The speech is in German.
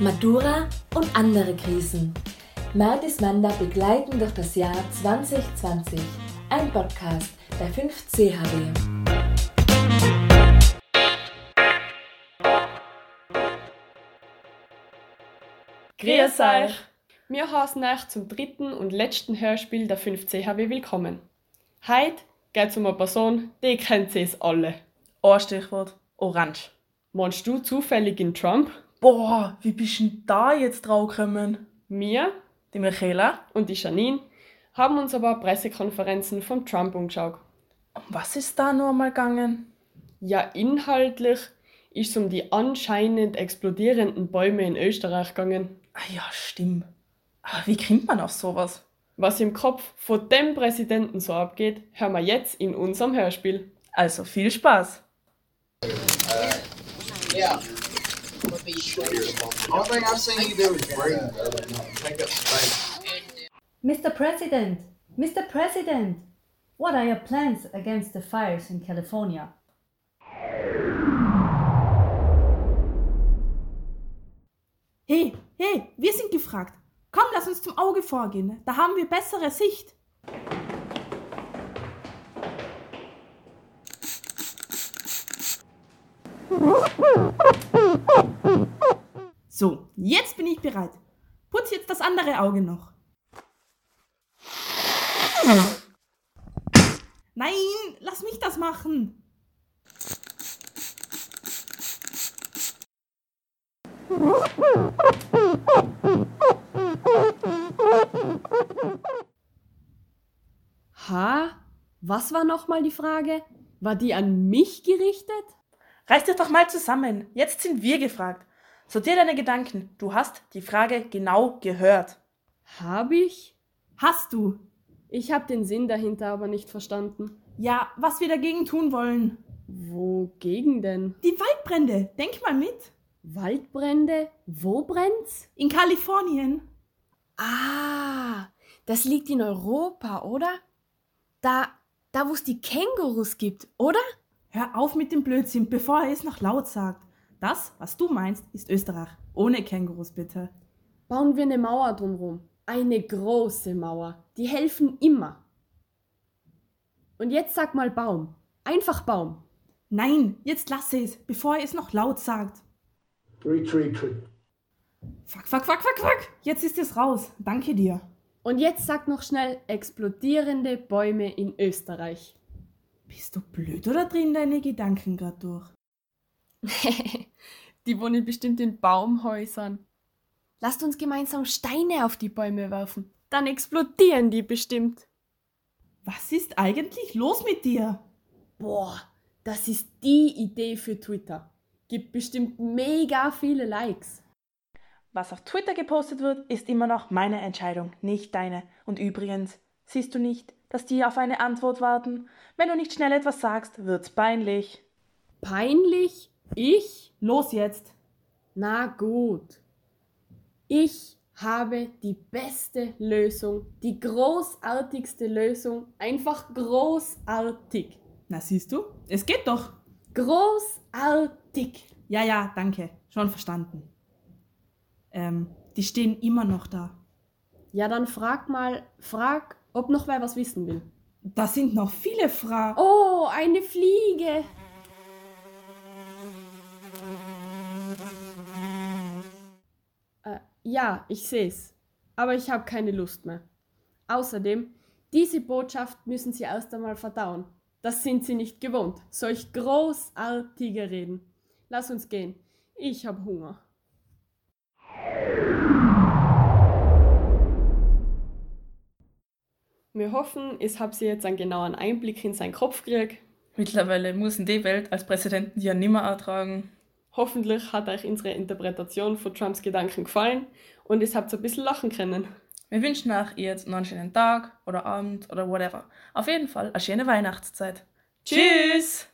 Matura und andere Krisen. Martis Manda begleiten durch das Jahr 2020. Ein Podcast der 5CHW. Grüß euch! Wir heißen euch zum dritten und letzten Hörspiel der 5CHW willkommen. Heute geht es um eine Person, die kennt es alle. Ein Stichwort: Orange. Meinst du zufällig in Trump? Boah, wie bist du denn da jetzt drauf gekommen? Wir, Die Michaela? und die Janine haben uns aber Pressekonferenzen von Trump angeschaut. Um was ist da nur mal gegangen? Ja, inhaltlich ist es um die anscheinend explodierenden Bäume in Österreich gegangen. Ah ja, stimmt. Aber wie kommt man auf sowas? Was im Kopf von dem Präsidenten so abgeht, hören wir jetzt in unserem Hörspiel. Also viel Spaß. Yeah. Only thing I've seen you do is breathe. Take up space. Mr. President, Mr. President, what are your plans against the fires in California? Hey, hey, wir sind gefragt. Komm, lass uns zum Auge vorgehen. Da haben wir bessere Sicht. So, jetzt bin ich bereit. Putz jetzt das andere Auge noch. Nein, lass mich das machen. Ha? Was war nochmal die Frage? War die an mich gerichtet? Reiß dich doch mal zusammen. Jetzt sind wir gefragt. Sortier deine Gedanken. Du hast die Frage genau gehört. Hab ich? Hast du? Ich hab den Sinn dahinter aber nicht verstanden. Ja, was wir dagegen tun wollen. Wogegen denn? Die Waldbrände, denk mal mit. Waldbrände? Wo brennt's? In Kalifornien. Ah, das liegt in Europa, oder? Da, da wo es die Kängurus gibt, oder? Hör auf mit dem Blödsinn, bevor er es noch laut sagt. Das, was du meinst, ist Österreich. Ohne Kängurus bitte. Bauen wir eine Mauer drumrum. Eine große Mauer. Die helfen immer. Und jetzt sag mal Baum. Einfach Baum. Nein, jetzt lasse es, bevor er es noch laut sagt. Retreat. Fuck, fuck, fuck, fuck, fuck. Jetzt ist es raus. Danke dir. Und jetzt sag noch schnell explodierende Bäume in Österreich. Bist du blöd oder drehen deine Gedanken grad durch? die wohnen bestimmt in Baumhäusern. Lasst uns gemeinsam Steine auf die Bäume werfen. Dann explodieren die bestimmt. Was ist eigentlich los mit dir? Boah, das ist die Idee für Twitter. Gibt bestimmt mega viele Likes. Was auf Twitter gepostet wird, ist immer noch meine Entscheidung, nicht deine. Und übrigens, siehst du nicht, dass die auf eine Antwort warten? Wenn du nicht schnell etwas sagst, wird's peinlich. Peinlich? Ich? Los jetzt. Na gut. Ich habe die beste Lösung, die großartigste Lösung, einfach großartig. Na siehst du, es geht doch. Großartig. Ja, ja, danke. Schon verstanden. Ähm, die stehen immer noch da. Ja, dann frag mal, frag, ob noch wer was wissen will. Da sind noch viele Fragen. Oh, eine Fliege. Ja, ich seh's. Aber ich habe keine Lust mehr. Außerdem, diese Botschaft müssen Sie erst einmal verdauen. Das sind Sie nicht gewohnt. Solch großartige Reden. Lass uns gehen. Ich habe Hunger. Wir hoffen, es habt ihr jetzt einen genauen Einblick in seinen Kopf gekriegt. Mittlerweile muss in die Welt als Präsidenten ja nimmer ertragen. Hoffentlich hat euch unsere Interpretation von Trumps Gedanken gefallen und es habt ein bisschen lachen können. Wir wünschen euch jetzt noch einen schönen Tag oder Abend oder whatever. Auf jeden Fall eine schöne Weihnachtszeit. Tschüss!